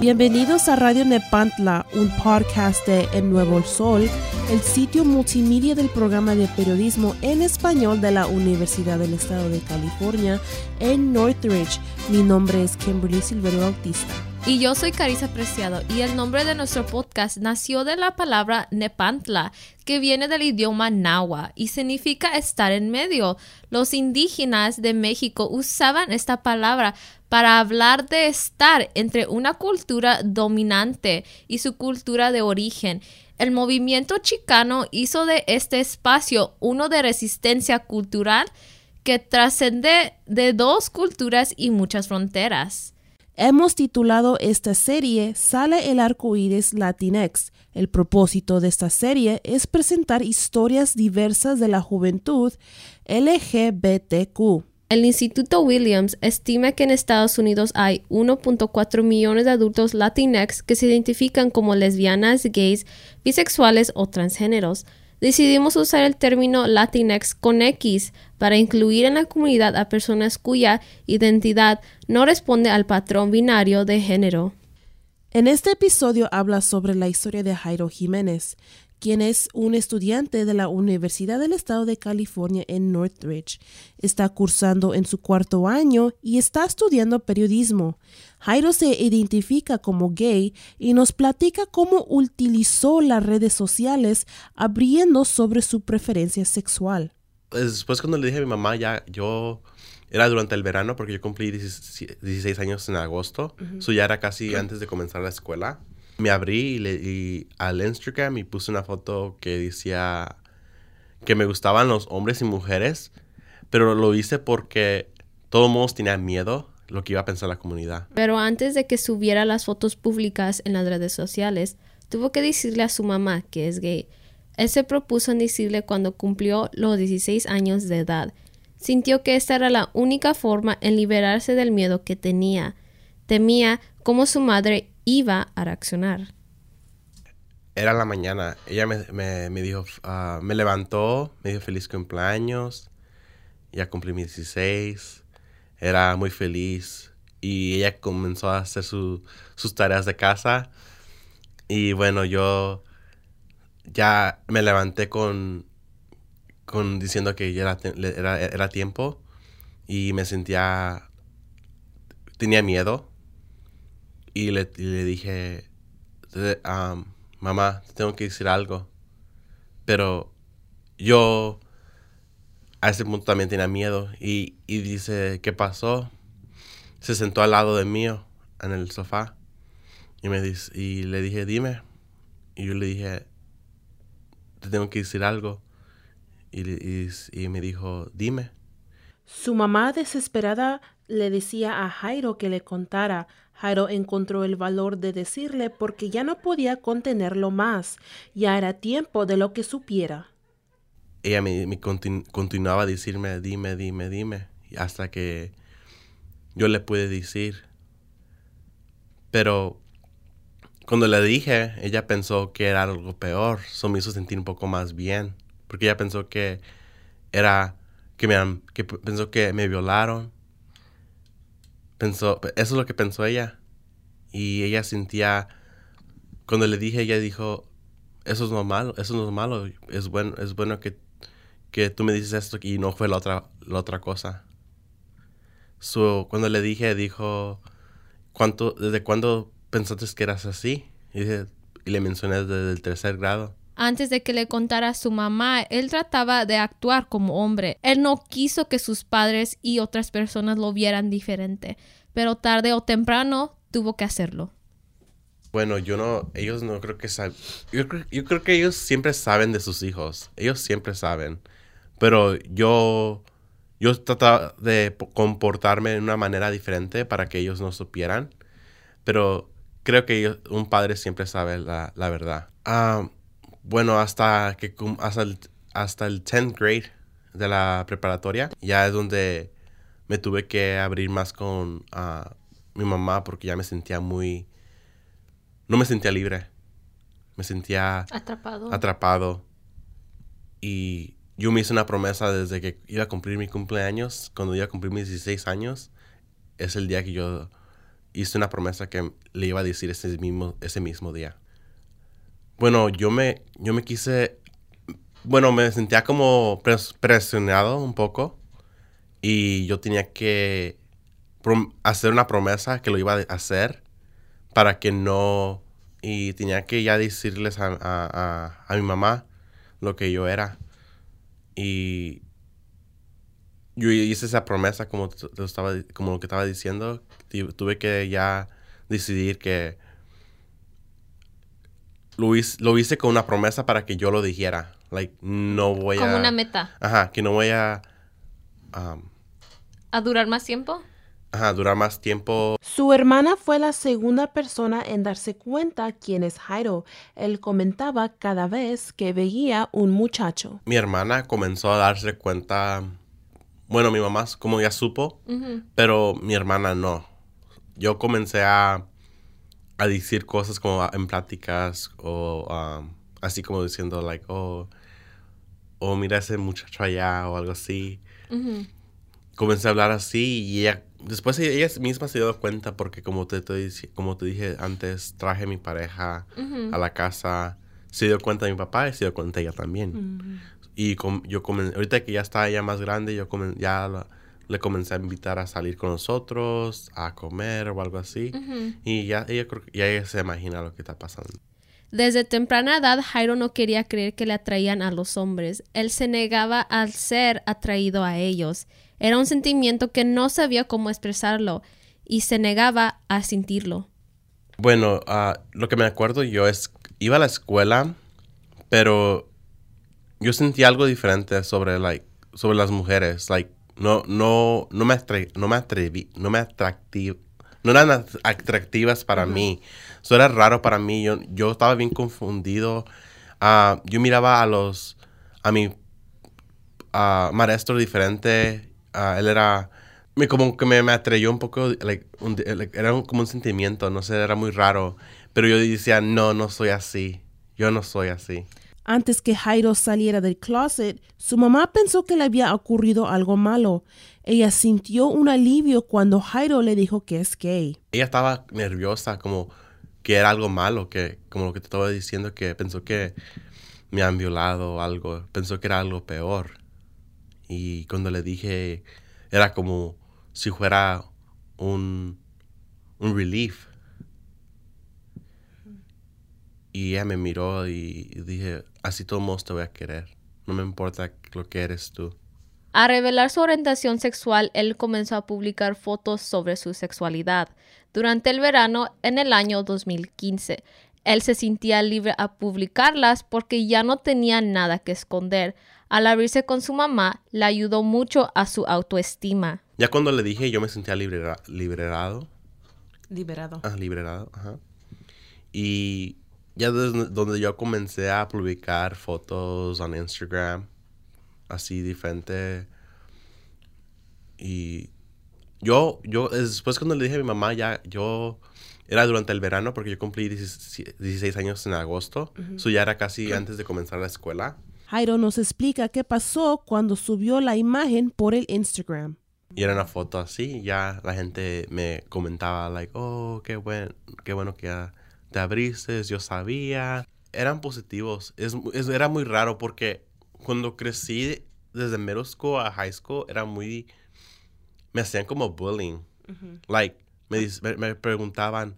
Bienvenidos a Radio Nepantla, un podcast de El Nuevo Sol, el sitio multimedia del programa de periodismo en español de la Universidad del Estado de California en Northridge. Mi nombre es Kimberly Silvero Bautista. Y yo soy Carissa Preciado y el nombre de nuestro podcast nació de la palabra Nepantla, que viene del idioma náhuatl y significa estar en medio. Los indígenas de México usaban esta palabra para hablar de estar entre una cultura dominante y su cultura de origen. El movimiento chicano hizo de este espacio uno de resistencia cultural que trascende de dos culturas y muchas fronteras. Hemos titulado esta serie Sale el arco iris Latinx. El propósito de esta serie es presentar historias diversas de la juventud LGBTQ. El Instituto Williams estima que en Estados Unidos hay 1.4 millones de adultos Latinx que se identifican como lesbianas, gays, bisexuales o transgéneros decidimos usar el término Latinx con X para incluir en la comunidad a personas cuya identidad no responde al patrón binario de género. En este episodio habla sobre la historia de Jairo Jiménez, quien es un estudiante de la Universidad del Estado de California en Northridge. Está cursando en su cuarto año y está estudiando periodismo. Jairo se identifica como gay y nos platica cómo utilizó las redes sociales abriendo sobre su preferencia sexual. Después cuando le dije a mi mamá, ya yo era durante el verano porque yo cumplí 16 años en agosto, eso ya era casi antes de comenzar la escuela me abrí y, le, al Instagram y puse una foto que decía que me gustaban los hombres y mujeres, pero lo hice porque todos modos tenía miedo lo que iba a pensar la comunidad. Pero antes de que subiera las fotos públicas en las redes sociales, tuvo que decirle a su mamá que es gay. Él se propuso en decirle cuando cumplió los 16 años de edad. Sintió que esta era la única forma en liberarse del miedo que tenía. Temía cómo su madre iba a reaccionar. Era la mañana. Ella me, dijo, ah, me levantó, me dijo feliz cumpleaños. Ya cumplí mis 16. Era muy feliz. Y ella comenzó a hacer sus tareas de casa. Y bueno, yo ya me levanté con, con diciendo que ya era, era tiempo. Y me sentía, tenía miedo y le, dije, mamá, tengo que decir algo. Pero yo a ese punto también tenía miedo. Y, dice, ¿qué pasó? Se sentó al lado de mí en el sofá. Y, me dice, y le dije, dime. Y yo le dije, te tengo que decir algo. Y, y me dijo, dime. Su mamá desesperada le decía a Jairo que le contara. Jairo encontró el valor de decirle porque ya no podía contenerlo más. Ya era tiempo de lo que supiera. Ella me, continuaba a decirme, dime, dime, dime, hasta que yo le pude decir. Pero cuando le dije, ella pensó que era algo peor. Eso me hizo sentir un poco más bien. Porque ella pensó que era que me que pensó que me violaron. Pensó, eso es lo que pensó ella. Y ella sentía, cuando le dije, ella dijo, eso es normal, eso no es malo, es bueno, es bueno que, que tú me dices esto y no fue la otra, la otra cosa. So, cuando le dije, dijo, ¿cuánto, ¿desde cuándo pensaste que eras así? Y le mencioné desde el tercer grado antes de que le contara a su mamá, él trataba de actuar como hombre. Él no quiso que sus padres y otras personas lo vieran diferente, pero tarde o temprano tuvo que hacerlo. Bueno, yo no, ellos no creo que saben. Yo, creo que ellos siempre saben de sus hijos. Ellos siempre saben. Pero yo, yo trataba de comportarme de una manera diferente para que ellos no supieran. Pero creo que un padre siempre sabe la, la verdad. Ah bueno, hasta que hasta el, hasta el 10th grade de la preparatoria, ya es donde me tuve que abrir más con ah, mi mamá porque ya me sentía muy... No me sentía libre. Me sentía... Atrapado. Atrapado. Y yo me hice una promesa desde que iba a cumplir mi cumpleaños, cuando iba a cumplir mis 16 años, es el día que yo hice una promesa que le iba a decir ese mismo, ese mismo día. Bueno, yo me, yo me quise, bueno, me sentía como presionado un poco y yo tenía que hacer una promesa que lo iba a hacer para que no, y tenía que ya decirles a, a, a mi mamá lo que yo era. Y yo hice esa promesa como, estaba, como lo que estaba diciendo. Tuve que ya decidir que lo hice, lo hice con una promesa para que yo lo dijera. Like, no voy a... Como una meta. Ajá, que no voy a... Um, ¿A durar más tiempo? Ajá, durar más tiempo. Su hermana fue la segunda persona en darse cuenta quién es Jairo. Él comentaba cada vez que veía un muchacho. Mi hermana comenzó a darse cuenta bueno, mi mamá como ya supo, pero mi hermana no. Yo comencé a, a decir cosas como en pláticas o um, así como diciendo, like, oh, oh, mira ese muchacho allá o algo así. Comencé a hablar así y ella, después ella misma se dio cuenta porque como te, como te dije antes, traje a mi pareja a la casa. Se dio cuenta de mi papá y se dio cuenta ella también. Y yo ahorita que ya está ella más grande, yo ya le comencé a invitar a salir con nosotros, a comer o algo así. Y ya ella, ya ella se imagina lo que está pasando. Desde temprana edad, Jairo no quería creer que le atraían a los hombres. Él se negaba al ser atraído a ellos. Era un sentimiento que no sabía cómo expresarlo y se negaba a sentirlo. Bueno, ah, lo que me acuerdo yo es, iba a la escuela, pero yo sentí algo diferente sobre, like, sobre las mujeres. Like, no, no, no me, no me atreví, no me atractiv no eran atractivas para mí. Eso era raro para mí. Yo, yo estaba bien confundido. Uh, yo miraba a los, a mi uh, maestro diferente. Uh, él era, me, como que me, me atrayó un poco, like, era como un sentimiento, no sé, era muy raro. Pero yo decía, no, no soy así. Yo no soy así. Antes que Jairo saliera del closet, su mamá pensó que le había ocurrido algo malo. Ella sintió un alivio cuando Jairo le dijo que es gay. Ella estaba nerviosa, como que era algo malo, que como lo que te estaba diciendo, que pensó que me han violado o algo, pensó que era algo peor. Y cuando le dije, era como si fuera un, un relief y ella me miró y dije, así todo mundo te voy a querer. No me importa lo que eres tú. A revelar su orientación sexual, él comenzó a publicar fotos sobre su sexualidad. Durante el verano, en el año 2015, él se sentía libre a publicarlas porque ya no tenía nada que esconder. Al abrirse con su mamá, le ayudó mucho a su autoestima. Ya cuando le dije, yo me sentía liberado. Liberado. Ah, liberado, ajá. Y ya desde donde yo comencé a publicar fotos en Instagram, así diferente. Y yo, yo, después cuando le dije a mi mamá, ya, yo, era durante el verano porque yo cumplí 16 años en agosto, eso ya era casi antes de comenzar la escuela. Jairo nos explica qué pasó cuando subió la imagen por el Instagram. Y era una foto así, ya la gente me comentaba, like, oh, qué, buen, qué bueno que ya te abriste, yo sabía. Eran positivos. Es, era muy raro porque cuando crecí desde middle school a high school era muy... Me hacían como bullying. Like, me, me, preguntaban,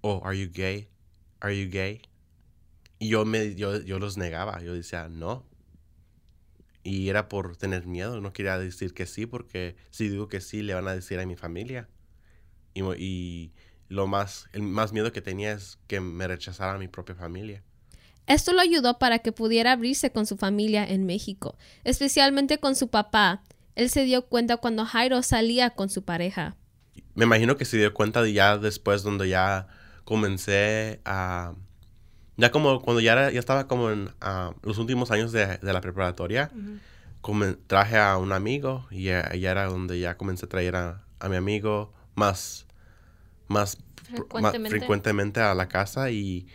oh, are you gay? Are you gay? Y yo, me, yo, yo los negaba. Yo decía, no. Y era por tener miedo. No quería decir que sí porque si digo que sí le van a decir a mi familia. Y, y lo más, el más miedo que tenía es que me rechazara mi propia familia. Esto lo ayudó para que pudiera abrirse con su familia en México, especialmente con su papá. Él se dio cuenta cuando Jairo salía con su pareja. Me imagino que se dio cuenta ya después donde ya comencé a... Ya como cuando ya, ya estaba como en los últimos años de, la preparatoria, traje a un amigo y ya, era donde ya comencé a traer a, a mi amigo más más frecuentemente, a la casa y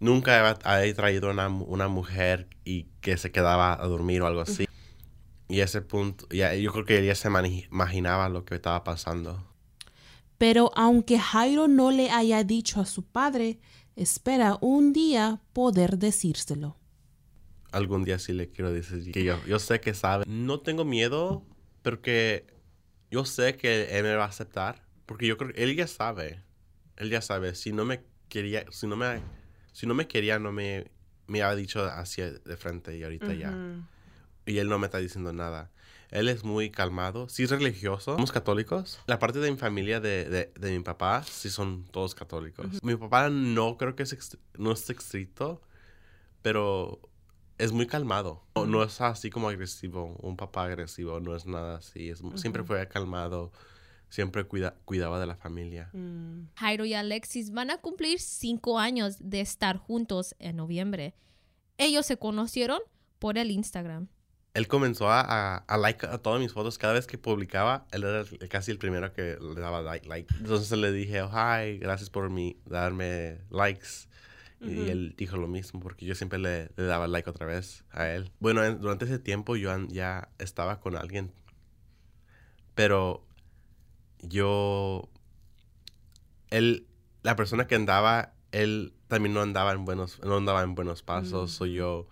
nunca he, traído una, una, mujer y que se quedaba a dormir o algo así. Y ese punto, ya, yo creo que ella se imaginaba lo que estaba pasando. Pero aunque Jairo no le haya dicho a su padre, espera un día poder decírselo. Algún día sí le quiero decir que yo, yo sé que sabe. No tengo miedo, pero que yo sé que él me va a aceptar. Porque yo creo que él ya sabe. Él ya sabe. Si no me quería, si no me, si no me quería, no me, me había dicho hacia de frente y ahorita ya. Y él no me está diciendo nada. Él es muy calmado. Sí es religioso. Somos católicos. La parte de mi familia, de, de, de mi papá, sí son todos católicos. Mi papá no creo que es, no es estricto, pero es muy calmado. No, no es así como agresivo. Un papá agresivo no es nada así. Es, Siempre fue calmado. Siempre cuida, cuidaba de la familia. Jairo y Alexis van a cumplir cinco años de estar juntos en noviembre. Ellos se conocieron por el Instagram. Él comenzó a, a, a like a todas mis fotos. Cada vez que publicaba, él era casi el primero que le daba like. like. Entonces le dije, oh, hi, gracias por mi, darme likes. Y él dijo lo mismo, porque yo siempre le, le daba like otra vez a él. Bueno, en- durante ese tiempo yo an- ya estaba con alguien. Pero yo... Él, la persona que andaba, él también no andaba en buenos, no andaba en buenos pasos. So yo,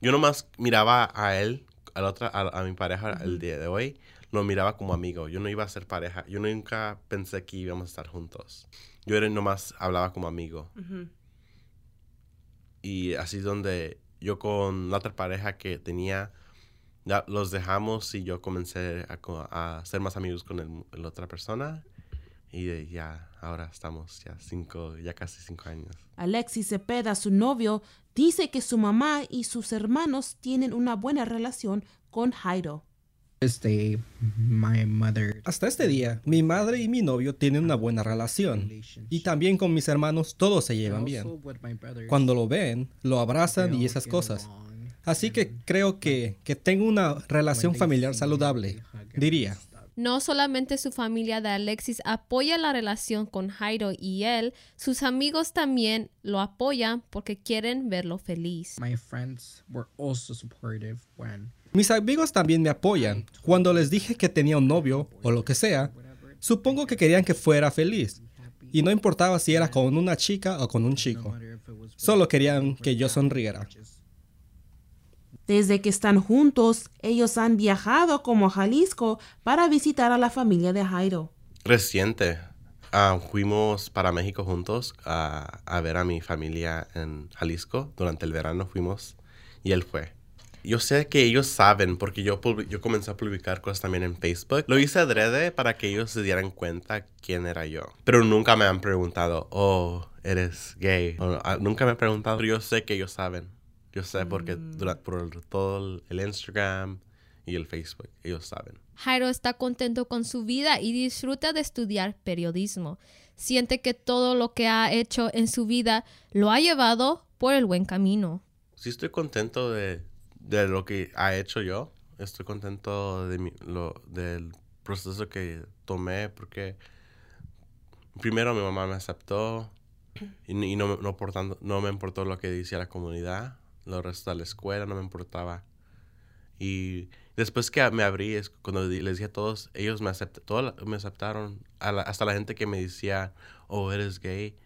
yo nomás miraba a él, a la otra, a, a mi pareja el día de hoy, lo miraba como amigo. Yo no iba a ser pareja. Yo nunca pensé que íbamos a estar juntos. Yo era nomás hablaba como amigo. Y así es donde yo con la otra pareja que tenía, ya los dejamos y yo comencé a, a ser más amigos con el- la otra persona. Y de- ya, ahora estamos ya cinco, ya casi cinco años. Alexis Cepeda, su novio, dice que su mamá y sus hermanos tienen una buena relación con Jairo. My mother Hasta este día, mi madre y mi novio tienen una buena relación. Y también con mis hermanos todos se llevan bien. Cuando lo ven, lo abrazan y esas cosas. Así que creo que, que tengo una relación familiar saludable, diría. No solamente su familia de Alexis apoya la relación con Jairo y él, sus amigos también lo apoyan porque quieren verlo feliz. my friends were also supportive when Mis amigos también me apoyan. Cuando les dije que tenía un novio o lo que sea, supongo que querían que fuera feliz. Y no importaba si era con una chica o con un chico. Solo querían que yo sonriera. Desde que están juntos, ellos han viajado como a Jalisco para visitar a la familia de Jairo. Reciente, ah, fuimos para México juntos a, a ver a mi familia en Jalisco. Durante el verano fuimos y él fue. Yo sé que ellos saben porque yo, yo comencé a publicar cosas también en Facebook. Lo hice adrede para que ellos se dieran cuenta quién era yo. Pero nunca me han preguntado, oh, eres gay. O, ah, nunca me han preguntado, pero yo sé que ellos saben. Yo sé porque dura- por todo el Instagram y el Facebook, ellos saben. Jairo está contento con su vida y disfruta de estudiar periodismo. Siente que todo lo que ha hecho en su vida lo ha llevado por el buen camino. Sí estoy contento de, de lo que ha hecho yo. Estoy contento de mi- lo, del proceso que tomé porque primero mi mamá me aceptó y, y no, no, portando- no me importó lo que decía la comunidad. Lo resto de la escuela no me importaba. Y después que me abrí, es cuando les dije a todos, ellos me, acept- todos me aceptaron. A la- hasta la gente que me decía, oh, eres gay,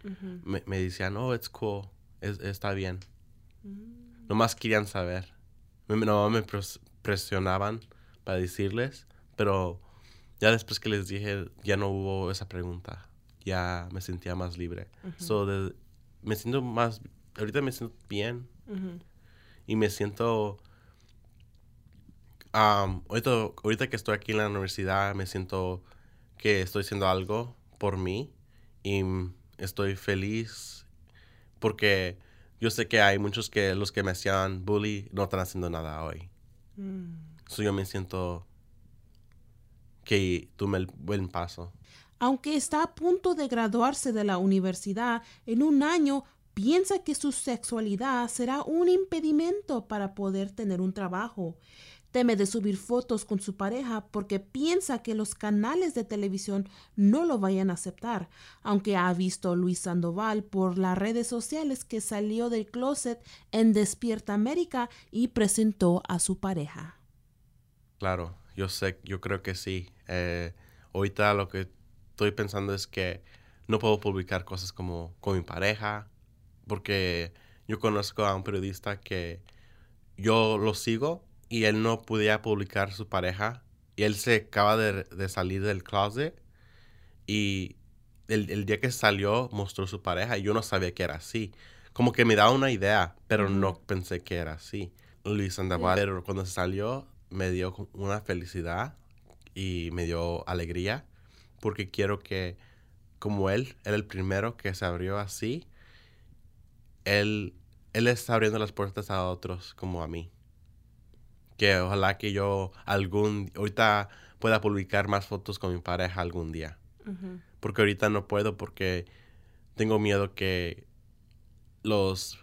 me, me decían, oh, it's cool, es- está bien. Nomás querían saber. Me, nomás me pres- presionaban para decirles, pero ya después que les dije, ya no hubo esa pregunta. Ya me sentía más libre. So, de- me siento más, ahorita me siento bien y me siento, um, ahorita, ahorita que estoy aquí en la universidad, me siento que estoy haciendo algo por mí y mm, estoy feliz porque yo sé que hay muchos que los que me hacían bully no están haciendo nada hoy. So yo me siento que tuve el buen paso. Aunque está a punto de graduarse de la universidad en un año, piensa que su sexualidad será un impedimento para poder tener un trabajo. Teme de subir fotos con su pareja porque piensa que los canales de televisión no lo vayan a aceptar, aunque ha visto Luis Sandoval por las redes sociales que salió del closet en Despierta América y presentó a su pareja. Claro, yo sé, yo creo que sí. Eh, ahorita lo que estoy pensando es que no puedo publicar cosas como con mi pareja, porque yo conozco a un periodista que yo lo sigo y él no podía publicar su pareja y él se acaba de, de salir del closet y el, el día que salió mostró su pareja y yo no sabía que era así. Como que me daba una idea, pero no pensé que era así. Luis Sandoval, pero cuando salió me dio una felicidad y me dio alegría porque quiero que como él era el primero que se abrió así, él, él está abriendo las puertas a otros como a mí. Que ojalá que yo algún, ahorita pueda publicar más fotos con mi pareja algún día. Porque ahorita no puedo porque tengo miedo que los,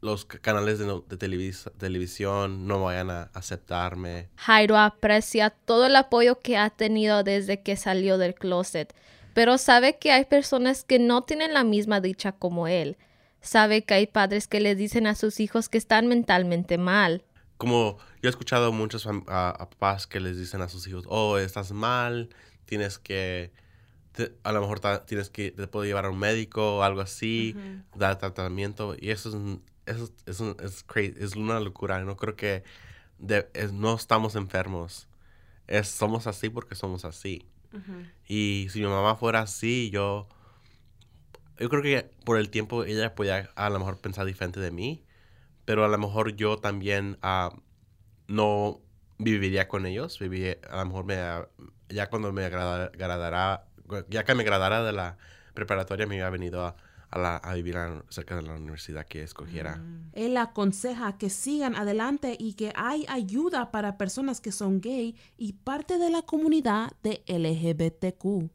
los canales de, no- de televis- televisión no vayan a aceptarme. Jairo aprecia todo el apoyo que ha tenido desde que salió del closet, pero sabe que hay personas que no tienen la misma dicha como él. Sabe que hay padres que les dicen a sus hijos que están mentalmente mal. como yo he escuchado a muchos a, papás que les dicen a sus hijos, oh, estás mal, tienes que, te- a lo mejor tienes que, te puedo llevar a un médico o algo así, dar tratamiento, y eso es, eso es, un- es cra- es una locura, no creo que de- es- no estamos enfermos, es, somos así porque somos así. Y si mi mamá fuera así, yo, yo creo que por el tiempo ella podía a lo mejor pensar diferente de mí, pero a lo mejor yo también ah, no viviría con ellos, viviría, a lo mejor me, ya cuando me agrada- agradará, ya que me gradara de la preparatoria me hubiera venido a, a, la- a vivir cerca de la universidad que escogiera. Él aconseja que sigan adelante y que hay ayuda para personas que son gay y parte de la comunidad de LGBTQ.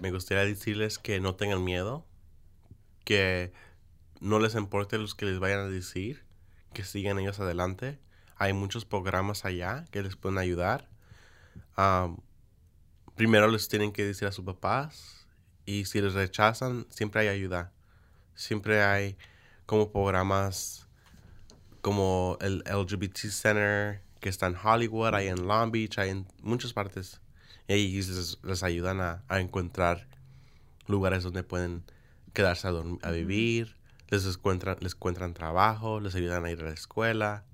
Me gustaría decirles que no tengan miedo, que no les importe los que les vayan a decir, que sigan ellos adelante. Hay muchos programas allá que les pueden ayudar. Am, primero les tienen que decir a sus papás y si les rechazan, siempre hay ayuda. Siempre hay como programas como el LGBT Center que está en Hollywood, hay en Long Beach, hay en muchas partes. Y ahí les, les ayudan a, a encontrar lugares donde pueden quedarse a, dorm- a vivir, les encuentran, les encuentran trabajo, les ayudan a ir a la escuela,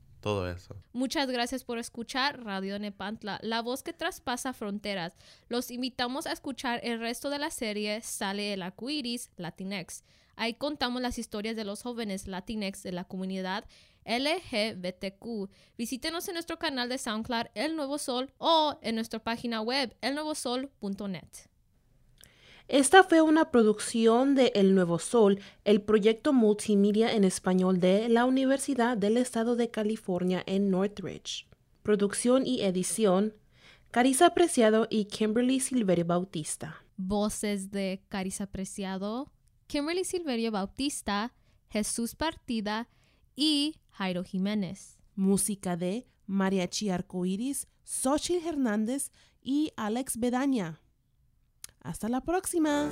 Muchas gracias por escuchar Radio Nepantla, la voz que traspasa fronteras. Los invitamos a escuchar el resto de la serie Sale el Arcoiris Latinx. Ahí contamos las historias de los jóvenes Latinx de la comunidad LGBTQ. Visítenos en nuestro canal de SoundCloud El Nuevo Sol o en nuestra página web elnuevosol.net. Esta fue una producción de El Nuevo Sol, el proyecto multimedia en español de la Universidad del Estado de California en Northridge. Producción y edición, Carissa Preciado y Kimberly Silverio Bautista. Voces de Carissa Preciado, Kimberly Silverio Bautista, Jesús Partida y Jairo Jiménez. Música de Mariachi Arcoiris, Xochitl Hernández y Alex Bedaña. Hasta la próxima.